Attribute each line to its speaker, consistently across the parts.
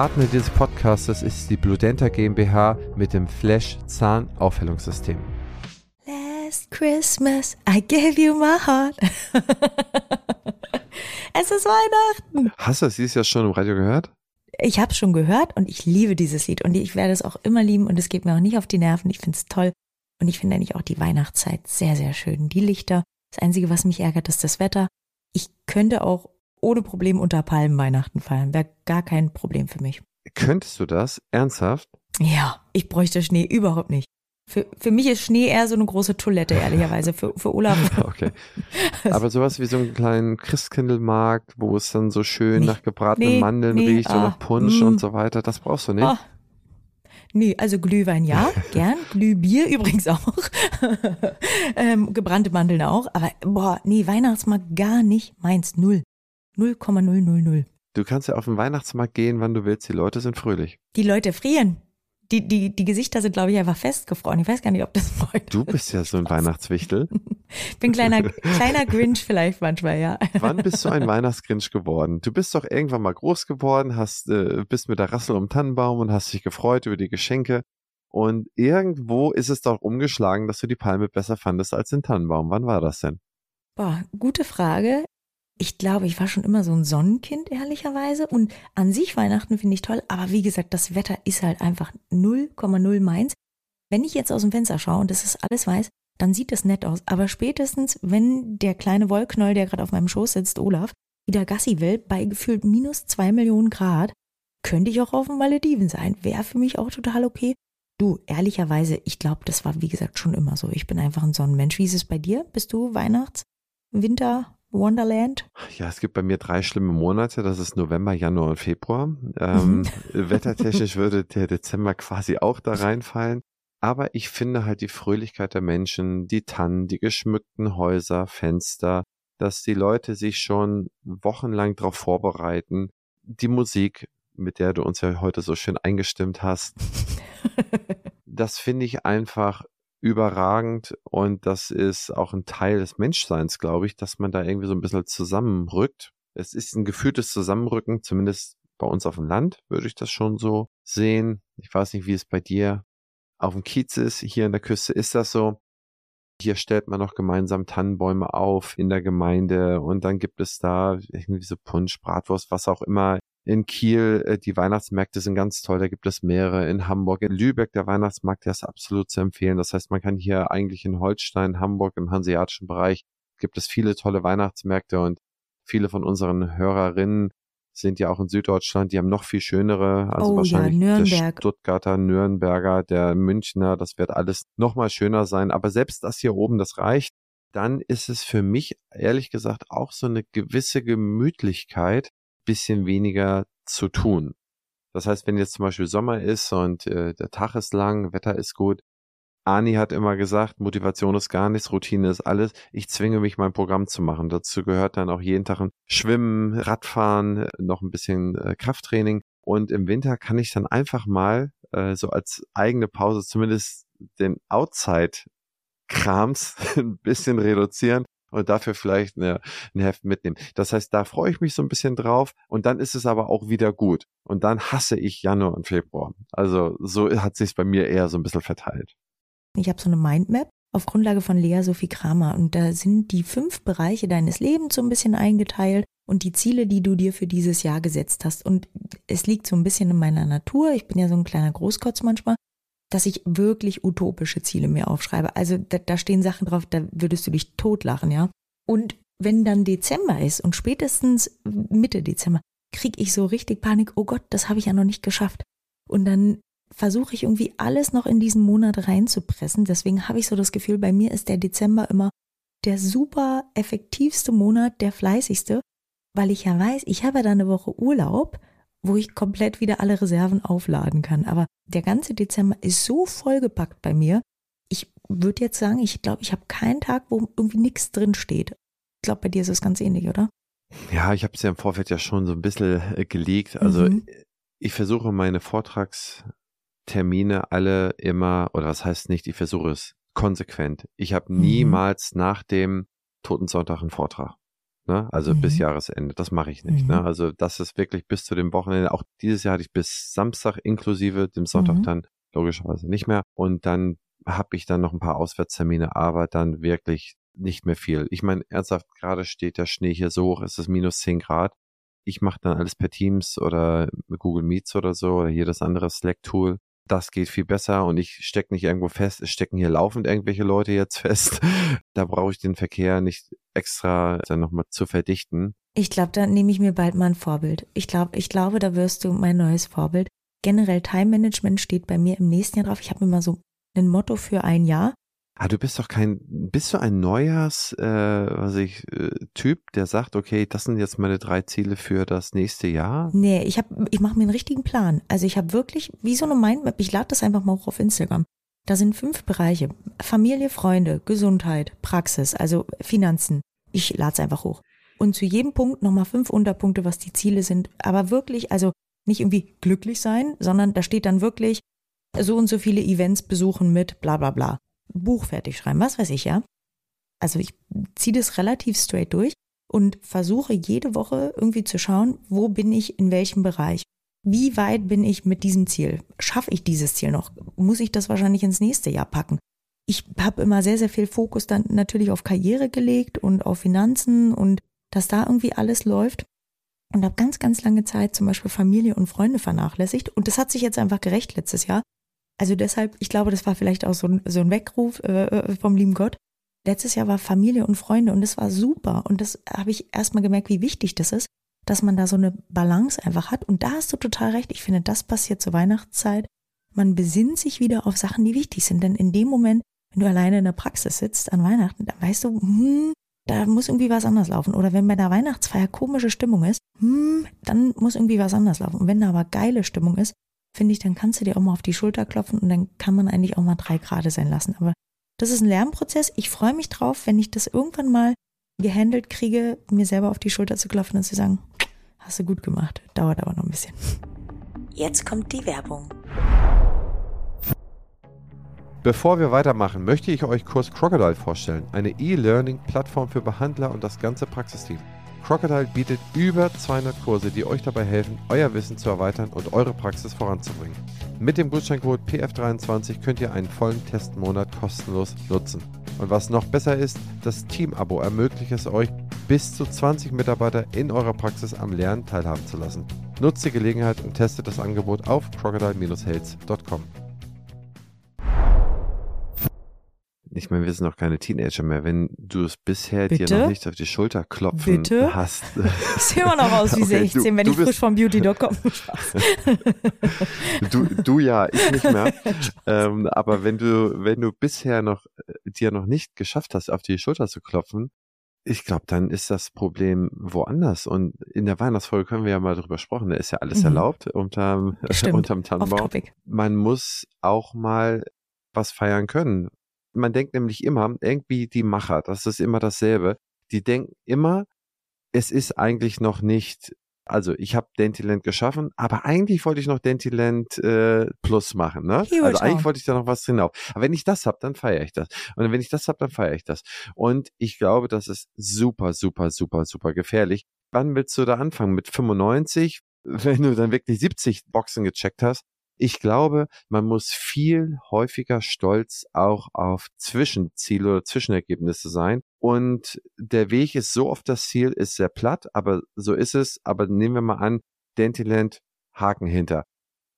Speaker 1: Partner dieses Podcasts ist die Bludenta GmbH mit dem Flash Zahnaufhellungssystem.
Speaker 2: Last Christmas I gave you my heart. es ist Weihnachten.
Speaker 1: Hast du das dieses Jahr schon im Radio gehört?
Speaker 2: Ich habe es schon gehört und ich liebe dieses Lied und ich werde es auch immer lieben und es geht mir auch nicht auf die Nerven. Ich finde es toll und ich finde eigentlich auch die Weihnachtszeit sehr, sehr schön. Die Lichter. Das Einzige, was mich ärgert, ist das Wetter. Ich könnte auch ohne Problem unter Palmen Weihnachten feiern. Wäre gar kein Problem für mich.
Speaker 1: Könntest du das? Ernsthaft?
Speaker 2: Ja, ich bräuchte Schnee überhaupt nicht. Für, für mich ist Schnee eher so eine große Toilette, ehrlicherweise. Für, für Olaf.
Speaker 1: okay. Aber sowas wie so einen kleinen Christkindlmarkt, wo es dann so schön nee, nach gebratenen nee, Mandeln nee, riecht ah, und nach Punsch mm. und so weiter, das brauchst du nicht. Ah.
Speaker 2: Nee, also Glühwein ja, gern. Glühbier übrigens auch. ähm, gebrannte Mandeln auch. Aber boah, nee, Weihnachtsmarkt gar nicht meins. Null. 0,000.
Speaker 1: Du kannst ja auf den Weihnachtsmarkt gehen, wann du willst. Die Leute sind fröhlich.
Speaker 2: Die Leute frieren. Die, die, die Gesichter sind, glaube ich, einfach festgefroren. Ich weiß gar nicht, ob das
Speaker 1: freut. Du bist ja so ein Weihnachtswichtel.
Speaker 2: Ich bin kleiner, kleiner Grinch vielleicht manchmal, ja.
Speaker 1: Wann bist du ein Weihnachtsgrinch geworden? Du bist doch irgendwann mal groß geworden, hast, äh, bist mit der Rassel um Tannenbaum und hast dich gefreut über die Geschenke. Und irgendwo ist es doch umgeschlagen, dass du die Palme besser fandest als den Tannenbaum. Wann war das denn?
Speaker 2: Boah, gute Frage ich glaube, ich war schon immer so ein Sonnenkind, ehrlicherweise. Und an sich Weihnachten finde ich toll. Aber wie gesagt, das Wetter ist halt einfach 0,0 meins. Wenn ich jetzt aus dem Fenster schaue und das ist alles weiß, dann sieht das nett aus. Aber spätestens, wenn der kleine Wollknoll, der gerade auf meinem Schoß sitzt, Olaf, wieder Gassi will, bei gefühlt minus zwei Millionen Grad, könnte ich auch auf den Malediven sein. Wäre für mich auch total okay. Du, ehrlicherweise, ich glaube, das war wie gesagt schon immer so. Ich bin einfach ein Sonnenmensch. Wie ist es bei dir? Bist du Weihnachts-, Winter-, Wonderland?
Speaker 1: Ja, es gibt bei mir drei schlimme Monate. Das ist November, Januar und Februar. Ähm, wettertechnisch würde der Dezember quasi auch da reinfallen. Aber ich finde halt die Fröhlichkeit der Menschen, die Tannen, die geschmückten Häuser, Fenster, dass die Leute sich schon wochenlang darauf vorbereiten. Die Musik, mit der du uns ja heute so schön eingestimmt hast. das finde ich einfach überragend und das ist auch ein Teil des Menschseins, glaube ich, dass man da irgendwie so ein bisschen zusammenrückt. Es ist ein gefühltes Zusammenrücken, zumindest bei uns auf dem Land würde ich das schon so sehen. Ich weiß nicht, wie es bei dir auf dem Kiez ist. Hier in der Küste ist das so. Hier stellt man noch gemeinsam Tannenbäume auf in der Gemeinde und dann gibt es da irgendwie so Punsch, Bratwurst, was auch immer in Kiel, äh, die Weihnachtsmärkte sind ganz toll, da gibt es mehrere. In Hamburg, in Lübeck, der Weihnachtsmarkt, der ist absolut zu empfehlen. Das heißt, man kann hier eigentlich in Holstein, Hamburg, im hanseatischen Bereich, gibt es viele tolle Weihnachtsmärkte und viele von unseren Hörerinnen sind ja auch in Süddeutschland, die haben noch viel schönere, also oh, wahrscheinlich ja, der Stuttgarter, Nürnberger, der Münchner, das wird alles noch mal schöner sein, aber selbst das hier oben, das reicht. Dann ist es für mich ehrlich gesagt auch so eine gewisse Gemütlichkeit, bisschen weniger zu tun. Das heißt, wenn jetzt zum Beispiel Sommer ist und äh, der Tag ist lang, Wetter ist gut, Ani hat immer gesagt, Motivation ist gar nichts, Routine ist alles. Ich zwinge mich, mein Programm zu machen. Dazu gehört dann auch jeden Tag ein Schwimmen, Radfahren, noch ein bisschen äh, Krafttraining. Und im Winter kann ich dann einfach mal äh, so als eigene Pause zumindest den Outside-Krams ein bisschen reduzieren und dafür vielleicht eine, ein Heft mitnehmen. Das heißt, da freue ich mich so ein bisschen drauf und dann ist es aber auch wieder gut. Und dann hasse ich Januar und Februar. Also so hat sich bei mir eher so ein bisschen verteilt.
Speaker 2: Ich habe so eine Mindmap auf Grundlage von Lea Sophie Kramer und da sind die fünf Bereiche deines Lebens so ein bisschen eingeteilt und die Ziele, die du dir für dieses Jahr gesetzt hast. Und es liegt so ein bisschen in meiner Natur. Ich bin ja so ein kleiner Großkotz manchmal dass ich wirklich utopische Ziele mir aufschreibe. Also da, da stehen Sachen drauf, da würdest du dich totlachen, ja. Und wenn dann Dezember ist und spätestens Mitte Dezember, krieg ich so richtig Panik, oh Gott, das habe ich ja noch nicht geschafft. Und dann versuche ich irgendwie alles noch in diesen Monat reinzupressen. Deswegen habe ich so das Gefühl, bei mir ist der Dezember immer der super effektivste Monat, der fleißigste, weil ich ja weiß, ich habe da eine Woche Urlaub wo ich komplett wieder alle Reserven aufladen kann. Aber der ganze Dezember ist so vollgepackt bei mir. Ich würde jetzt sagen, ich glaube, ich habe keinen Tag, wo irgendwie nichts drin steht. Ich glaube, bei dir ist es ganz ähnlich, oder?
Speaker 1: Ja, ich habe es ja im Vorfeld ja schon so ein bisschen äh, gelegt. Also mhm. ich versuche meine Vortragstermine alle immer, oder was heißt nicht, ich versuche es konsequent. Ich habe mhm. niemals nach dem Totensonntag einen Vortrag. Ne? Also mhm. bis Jahresende. Das mache ich nicht. Ne? Mhm. Ne? Also das ist wirklich bis zu dem Wochenende. Auch dieses Jahr hatte ich bis Samstag inklusive, dem Sonntag mhm. dann logischerweise nicht mehr. Und dann habe ich dann noch ein paar Auswärtstermine, aber dann wirklich nicht mehr viel. Ich meine, ernsthaft, gerade steht der Schnee hier so hoch, es ist minus 10 Grad. Ich mache dann alles per Teams oder Google Meets oder so oder hier das andere Slack-Tool. Das geht viel besser und ich stecke nicht irgendwo fest. Es stecken hier laufend irgendwelche Leute jetzt fest. Da brauche ich den Verkehr nicht extra dann nochmal zu verdichten.
Speaker 2: Ich glaube, da nehme ich mir bald mal ein Vorbild. Ich glaube, ich glaube, da wirst du mein neues Vorbild. Generell Time Management steht bei mir im nächsten Jahr drauf. Ich habe mir mal so ein Motto für ein Jahr.
Speaker 1: Ah, du bist doch kein, bist du ein Neujahrs, äh, was ich, äh, Typ, der sagt, okay, das sind jetzt meine drei Ziele für das nächste Jahr?
Speaker 2: Nee, ich habe, ich mache mir einen richtigen Plan. Also ich habe wirklich, wie so eine Mindmap, ich lade das einfach mal hoch auf Instagram. Da sind fünf Bereiche. Familie, Freunde, Gesundheit, Praxis, also Finanzen. Ich lade es einfach hoch. Und zu jedem Punkt nochmal fünf Unterpunkte, was die Ziele sind. Aber wirklich, also nicht irgendwie glücklich sein, sondern da steht dann wirklich so und so viele Events besuchen mit bla bla bla. Buch fertig schreiben, was weiß ich ja. Also ich ziehe das relativ straight durch und versuche jede Woche irgendwie zu schauen, wo bin ich in welchem Bereich. Wie weit bin ich mit diesem Ziel? Schaffe ich dieses Ziel noch? Muss ich das wahrscheinlich ins nächste Jahr packen? Ich habe immer sehr, sehr viel Fokus dann natürlich auf Karriere gelegt und auf Finanzen und dass da irgendwie alles läuft. Und habe ganz, ganz lange Zeit zum Beispiel Familie und Freunde vernachlässigt. Und das hat sich jetzt einfach gerecht letztes Jahr, also deshalb, ich glaube, das war vielleicht auch so ein, so ein Weckruf äh, äh, vom lieben Gott. Letztes Jahr war Familie und Freunde und das war super. Und das habe ich erstmal gemerkt, wie wichtig das ist, dass man da so eine Balance einfach hat. Und da hast du total recht. Ich finde, das passiert zur Weihnachtszeit. Man besinnt sich wieder auf Sachen, die wichtig sind. Denn in dem Moment, wenn du alleine in der Praxis sitzt an Weihnachten, dann weißt du, hm, da muss irgendwie was anders laufen. Oder wenn bei der Weihnachtsfeier komische Stimmung ist, hm, dann muss irgendwie was anders laufen. Und wenn da aber geile Stimmung ist, finde ich, dann kannst du dir auch mal auf die Schulter klopfen und dann kann man eigentlich auch mal drei Grade sein lassen. Aber das ist ein Lernprozess. Ich freue mich drauf, wenn ich das irgendwann mal gehandelt kriege, mir selber auf die Schulter zu klopfen und zu sagen, hast du gut gemacht. Dauert aber noch ein bisschen. Jetzt kommt die Werbung.
Speaker 1: Bevor wir weitermachen, möchte ich euch kurz Crocodile vorstellen, eine E-Learning-Plattform für Behandler und das ganze Praxisteam. Crocodile bietet über 200 Kurse, die euch dabei helfen, euer Wissen zu erweitern und eure Praxis voranzubringen. Mit dem Gutscheincode PF23 könnt ihr einen vollen Testmonat kostenlos nutzen. Und was noch besser ist, das Team-Abo ermöglicht es euch, bis zu 20 Mitarbeiter in eurer Praxis am Lernen teilhaben zu lassen. Nutzt die Gelegenheit und testet das Angebot auf crocodile-health.com. ich meine, wir sind noch keine Teenager mehr. Wenn du es bisher Bitte? dir noch nicht auf die Schulter klopfen Bitte? hast.
Speaker 2: Ich sehe immer noch aus wie okay, 16, du, wenn du ich frisch vom Beauty.com
Speaker 1: du, du ja, ich nicht mehr. ähm, aber wenn du, wenn du bisher noch äh, dir noch nicht geschafft hast, auf die Schulter zu klopfen, ich glaube, dann ist das Problem woanders. Und in der Weihnachtsfolge können wir ja mal drüber sprechen. Da ist ja alles mhm. erlaubt unterm, unterm Tannenbaum. Man muss auch mal was feiern können man denkt nämlich immer, irgendwie die Macher, das ist immer dasselbe, die denken immer, es ist eigentlich noch nicht, also ich habe Dentiland geschaffen, aber eigentlich wollte ich noch Dentiland äh, Plus machen, ne? Also eigentlich wollte ich da noch was drin auf. Aber wenn ich das habe, dann feiere ich das. Und wenn ich das habe, dann feiere ich das. Und ich glaube, das ist super, super, super, super gefährlich. Wann willst du da anfangen? Mit 95? Wenn du dann wirklich 70 Boxen gecheckt hast, ich glaube, man muss viel häufiger stolz auch auf Zwischenziele oder Zwischenergebnisse sein. Und der Weg ist so oft das Ziel, ist sehr platt, aber so ist es. Aber nehmen wir mal an, Dentiland, Haken hinter.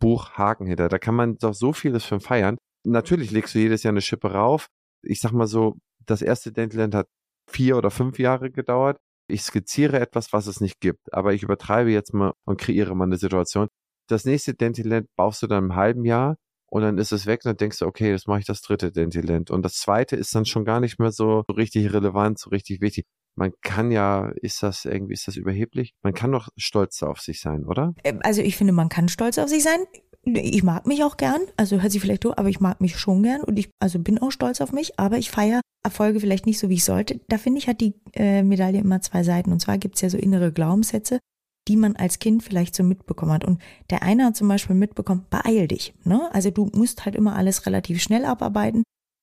Speaker 1: Buch, Haken hinter. Da kann man doch so vieles von feiern. Natürlich legst du jedes Jahr eine Schippe rauf. Ich sag mal so, das erste Dentiland hat vier oder fünf Jahre gedauert. Ich skizziere etwas, was es nicht gibt, aber ich übertreibe jetzt mal und kreiere mal eine Situation das nächste Dentiland baust du dann im halben Jahr und dann ist es weg und dann denkst du, okay, jetzt mache ich das dritte Dentiland. Und das zweite ist dann schon gar nicht mehr so, richtig relevant, so richtig wichtig. Man kann ja, ist das irgendwie, ist das überheblich? Man kann doch stolz auf sich sein, oder?
Speaker 2: Ähm, also ich finde, man kann stolz auf sich sein. Ich mag mich auch gern, also hört sich vielleicht so, aber ich mag mich schon gern und ich also bin auch stolz auf mich, aber ich feiere Erfolge vielleicht nicht so, wie ich sollte. Da finde ich, hat die äh, Medaille immer zwei Seiten. Und zwar gibt es ja so innere Glaubenssätze die man als Kind vielleicht so mitbekommen hat. Und der eine hat zum Beispiel mitbekommen, beeil dich. Ne? Also du musst halt immer alles relativ schnell abarbeiten.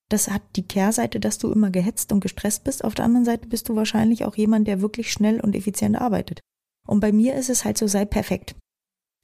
Speaker 2: Das hat die Kehrseite, dass du immer gehetzt und gestresst bist. Auf der anderen Seite bist du wahrscheinlich auch jemand, der wirklich schnell und effizient arbeitet. Und bei mir ist es halt so, sei perfekt.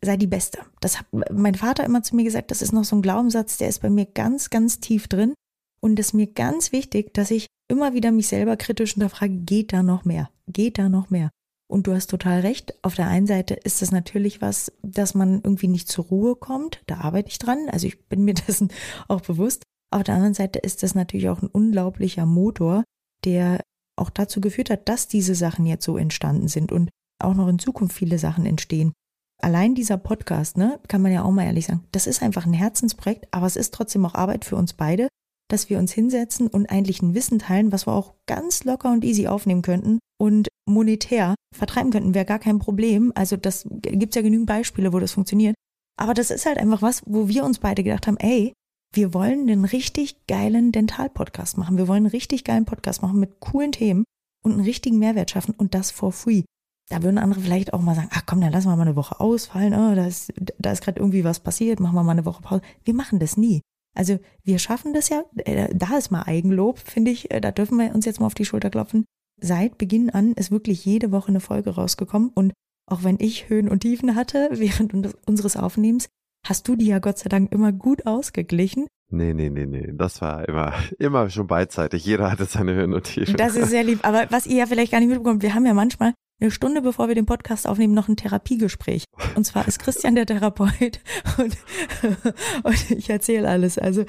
Speaker 2: Sei die Beste. Das hat mein Vater immer zu mir gesagt, das ist noch so ein Glaubenssatz, der ist bei mir ganz, ganz tief drin. Und es ist mir ganz wichtig, dass ich immer wieder mich selber kritisch hinterfrage, geht da noch mehr? Geht da noch mehr? Und du hast total recht. Auf der einen Seite ist das natürlich was, dass man irgendwie nicht zur Ruhe kommt. Da arbeite ich dran. Also ich bin mir dessen auch bewusst. Auf der anderen Seite ist das natürlich auch ein unglaublicher Motor, der auch dazu geführt hat, dass diese Sachen jetzt so entstanden sind und auch noch in Zukunft viele Sachen entstehen. Allein dieser Podcast, ne, kann man ja auch mal ehrlich sagen, das ist einfach ein Herzensprojekt, aber es ist trotzdem auch Arbeit für uns beide, dass wir uns hinsetzen und eigentlich ein Wissen teilen, was wir auch ganz locker und easy aufnehmen könnten und monetär vertreiben könnten, wäre gar kein Problem. Also das gibt's ja genügend Beispiele, wo das funktioniert. Aber das ist halt einfach was, wo wir uns beide gedacht haben, ey, wir wollen einen richtig geilen Dental-Podcast machen. Wir wollen einen richtig geilen Podcast machen mit coolen Themen und einen richtigen Mehrwert schaffen und das for free. Da würden andere vielleicht auch mal sagen, ach komm, dann lassen wir mal eine Woche ausfallen, oh, da ist, da ist gerade irgendwie was passiert, machen wir mal eine Woche Pause. Wir machen das nie. Also wir schaffen das ja, äh, da ist mal Eigenlob, finde ich, äh, da dürfen wir uns jetzt mal auf die Schulter klopfen. Seit Beginn an ist wirklich jede Woche eine Folge rausgekommen und auch wenn ich Höhen und Tiefen hatte während unseres Aufnehmens, hast du die ja Gott sei Dank immer gut ausgeglichen.
Speaker 1: Nee, nee, nee, nee. Das war immer, immer schon beidseitig. Jeder hatte seine Höhen und Tiefen.
Speaker 2: Das ist sehr lieb. Aber was ihr ja vielleicht gar nicht mitbekommt, wir haben ja manchmal eine Stunde bevor wir den Podcast aufnehmen, noch ein Therapiegespräch. Und zwar ist Christian der Therapeut und, und ich erzähle alles. Also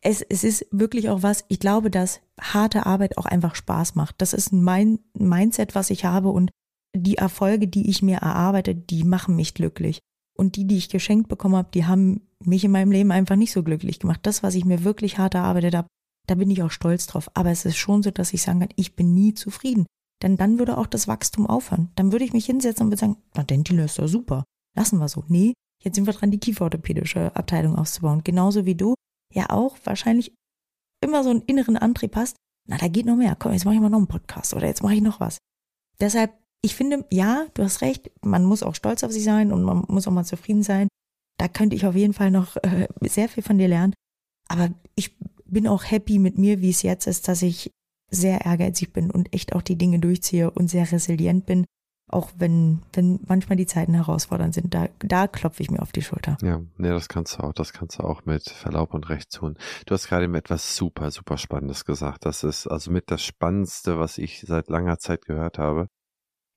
Speaker 2: es, es ist wirklich auch was, ich glaube, dass harte Arbeit auch einfach Spaß macht. Das ist mein Mindset, was ich habe und die Erfolge, die ich mir erarbeite, die machen mich glücklich. Und die, die ich geschenkt bekommen habe, die haben mich in meinem Leben einfach nicht so glücklich gemacht. Das, was ich mir wirklich hart erarbeitet habe, da bin ich auch stolz drauf. Aber es ist schon so, dass ich sagen kann, ich bin nie zufrieden. Denn dann würde auch das Wachstum aufhören. Dann würde ich mich hinsetzen und würde sagen, na, Dentile ist doch super. Lassen wir so. Nee, jetzt sind wir dran, die kieferorthopädische Abteilung auszubauen. Genauso wie du ja auch wahrscheinlich immer so einen inneren Antrieb hast. Na, da geht noch mehr. Komm, jetzt mache ich mal noch einen Podcast oder jetzt mache ich noch was. Deshalb ich finde, ja, du hast recht, man muss auch stolz auf sich sein und man muss auch mal zufrieden sein. Da könnte ich auf jeden Fall noch äh, sehr viel von dir lernen. Aber ich bin auch happy mit mir, wie es jetzt ist, dass ich sehr ehrgeizig bin und echt auch die Dinge durchziehe und sehr resilient bin. Auch wenn, wenn manchmal die Zeiten herausfordernd sind, da, da klopfe ich mir auf die Schulter.
Speaker 1: Ja, nee, das kannst du auch, das kannst du auch mit Verlaub und Recht tun. Du hast gerade eben etwas super, super Spannendes gesagt. Das ist also mit das Spannendste, was ich seit langer Zeit gehört habe.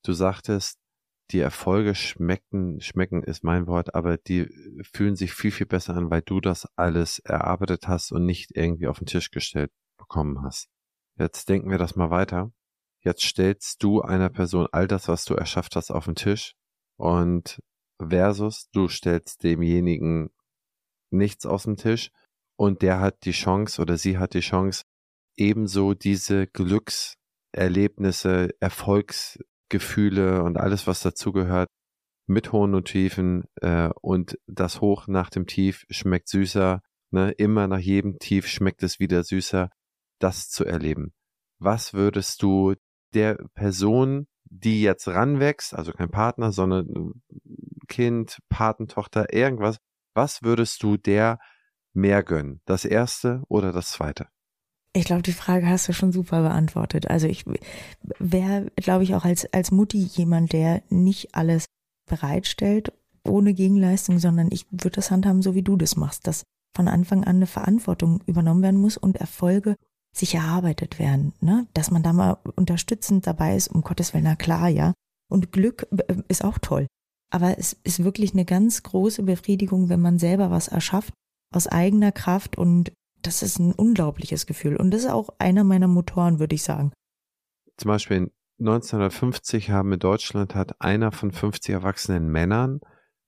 Speaker 1: Du sagtest, die Erfolge schmecken, schmecken ist mein Wort, aber die fühlen sich viel, viel besser an, weil du das alles erarbeitet hast und nicht irgendwie auf den Tisch gestellt bekommen hast. Jetzt denken wir das mal weiter. Jetzt stellst du einer Person all das, was du erschafft hast, auf den Tisch und versus du stellst demjenigen nichts aus dem Tisch und der hat die Chance oder sie hat die Chance, ebenso diese Glückserlebnisse, Erfolgs, Gefühle und alles, was dazugehört, mit Hohen und Tiefen äh, und das Hoch nach dem Tief schmeckt süßer, ne? immer nach jedem Tief schmeckt es wieder süßer, das zu erleben. Was würdest du der Person, die jetzt ranwächst, also kein Partner, sondern Kind, Patentochter, irgendwas, was würdest du der mehr gönnen? Das erste oder das zweite?
Speaker 2: Ich glaube, die Frage hast du schon super beantwortet. Also ich wäre, glaube ich, auch als, als Mutti jemand, der nicht alles bereitstellt ohne Gegenleistung, sondern ich würde das handhaben, so wie du das machst, dass von Anfang an eine Verantwortung übernommen werden muss und Erfolge sich erarbeitet werden, ne? Dass man da mal unterstützend dabei ist, um Gottes Willen, na klar, ja. Und Glück äh, ist auch toll. Aber es ist wirklich eine ganz große Befriedigung, wenn man selber was erschafft, aus eigener Kraft und das ist ein unglaubliches Gefühl. Und das ist auch einer meiner Motoren, würde ich sagen.
Speaker 1: Zum Beispiel 1950 haben in Deutschland hat einer von 50 erwachsenen Männern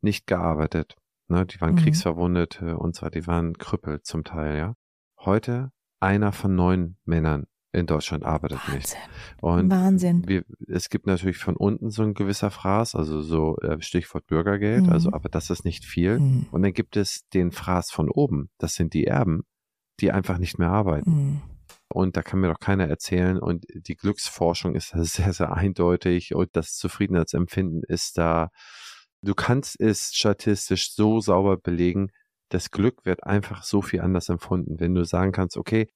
Speaker 1: nicht gearbeitet. Ne, die waren mhm. Kriegsverwundete und zwar, die waren Krüppel zum Teil, ja. Heute einer von neun Männern in Deutschland arbeitet Wahnsinn. nicht. Und
Speaker 2: Wahnsinn.
Speaker 1: Wir, es gibt natürlich von unten so ein gewisser Fraß, also so äh, Stichwort Bürgergeld, mhm. also aber das ist nicht viel. Mhm. Und dann gibt es den Fraß von oben, das sind die Erben, die einfach nicht mehr arbeiten. Mhm. Und da kann mir doch keiner erzählen. Und die Glücksforschung ist sehr, sehr eindeutig und das Zufriedenheitsempfinden ist da. Du kannst es statistisch so sauber belegen. Das Glück wird einfach so viel anders empfunden, wenn du sagen kannst, okay,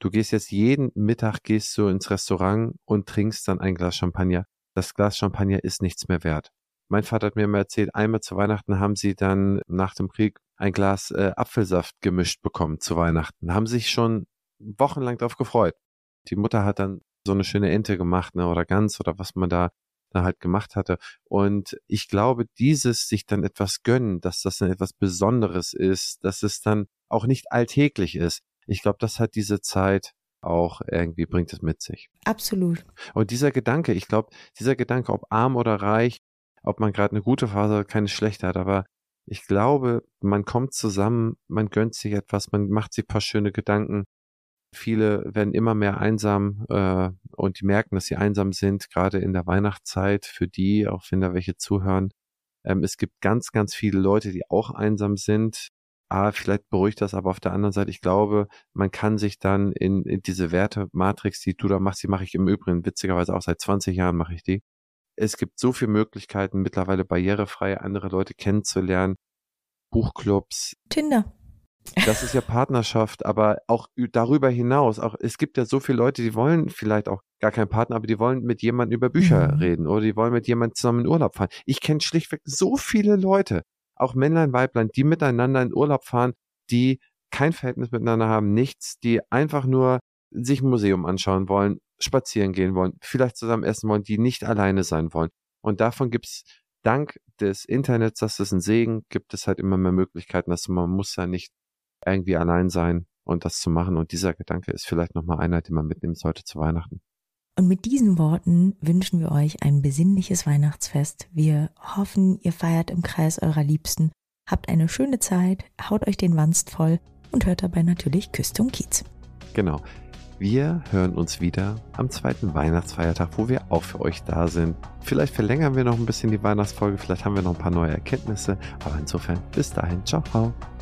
Speaker 1: Du gehst jetzt jeden Mittag gehst du ins Restaurant und trinkst dann ein Glas Champagner. Das Glas Champagner ist nichts mehr wert. Mein Vater hat mir immer erzählt, einmal zu Weihnachten haben sie dann nach dem Krieg ein Glas äh, Apfelsaft gemischt bekommen zu Weihnachten. Haben sich schon wochenlang darauf gefreut. Die Mutter hat dann so eine schöne Ente gemacht, ne, oder Gans oder was man da, da halt gemacht hatte. Und ich glaube, dieses sich dann etwas gönnen, dass das dann etwas Besonderes ist, dass es dann auch nicht alltäglich ist. Ich glaube, das hat diese Zeit auch irgendwie bringt es mit sich.
Speaker 2: Absolut.
Speaker 1: Und dieser Gedanke, ich glaube, dieser Gedanke, ob arm oder reich, ob man gerade eine gute Phase oder keine schlechte hat, aber ich glaube, man kommt zusammen, man gönnt sich etwas, man macht sich ein paar schöne Gedanken. Viele werden immer mehr einsam äh, und die merken, dass sie einsam sind, gerade in der Weihnachtszeit, für die, auch wenn da welche zuhören. Ähm, es gibt ganz, ganz viele Leute, die auch einsam sind. Ah, vielleicht beruhigt das, aber auf der anderen Seite, ich glaube, man kann sich dann in, in diese Werte-Matrix, die du da machst, die mache ich im Übrigen witzigerweise auch seit 20 Jahren mache ich die. Es gibt so viele Möglichkeiten, mittlerweile barrierefrei andere Leute kennenzulernen. Buchclubs.
Speaker 2: Tinder.
Speaker 1: Das ist ja Partnerschaft, aber auch darüber hinaus, auch es gibt ja so viele Leute, die wollen vielleicht auch gar keinen Partner, aber die wollen mit jemandem über Bücher mhm. reden oder die wollen mit jemandem zusammen in Urlaub fahren. Ich kenne schlichtweg so viele Leute, auch Männlein, Weiblein, die miteinander in Urlaub fahren, die kein Verhältnis miteinander haben, nichts, die einfach nur sich ein Museum anschauen wollen, spazieren gehen wollen, vielleicht zusammen essen wollen, die nicht alleine sein wollen. Und davon gibt es dank des Internets, das ist ein Segen, gibt es halt immer mehr Möglichkeiten, dass man muss ja nicht irgendwie allein sein und das zu machen. Und dieser Gedanke ist vielleicht nochmal einer, den man mitnehmen sollte zu Weihnachten.
Speaker 2: Und mit diesen Worten wünschen wir euch ein besinnliches Weihnachtsfest. Wir hoffen, ihr feiert im Kreis eurer Liebsten, habt eine schöne Zeit, haut euch den Wanst voll und hört dabei natürlich Küste und Kiez.
Speaker 1: Genau. Wir hören uns wieder am zweiten Weihnachtsfeiertag, wo wir auch für euch da sind. Vielleicht verlängern wir noch ein bisschen die Weihnachtsfolge, vielleicht haben wir noch ein paar neue Erkenntnisse. Aber insofern, bis dahin, ciao.
Speaker 2: Tschüss.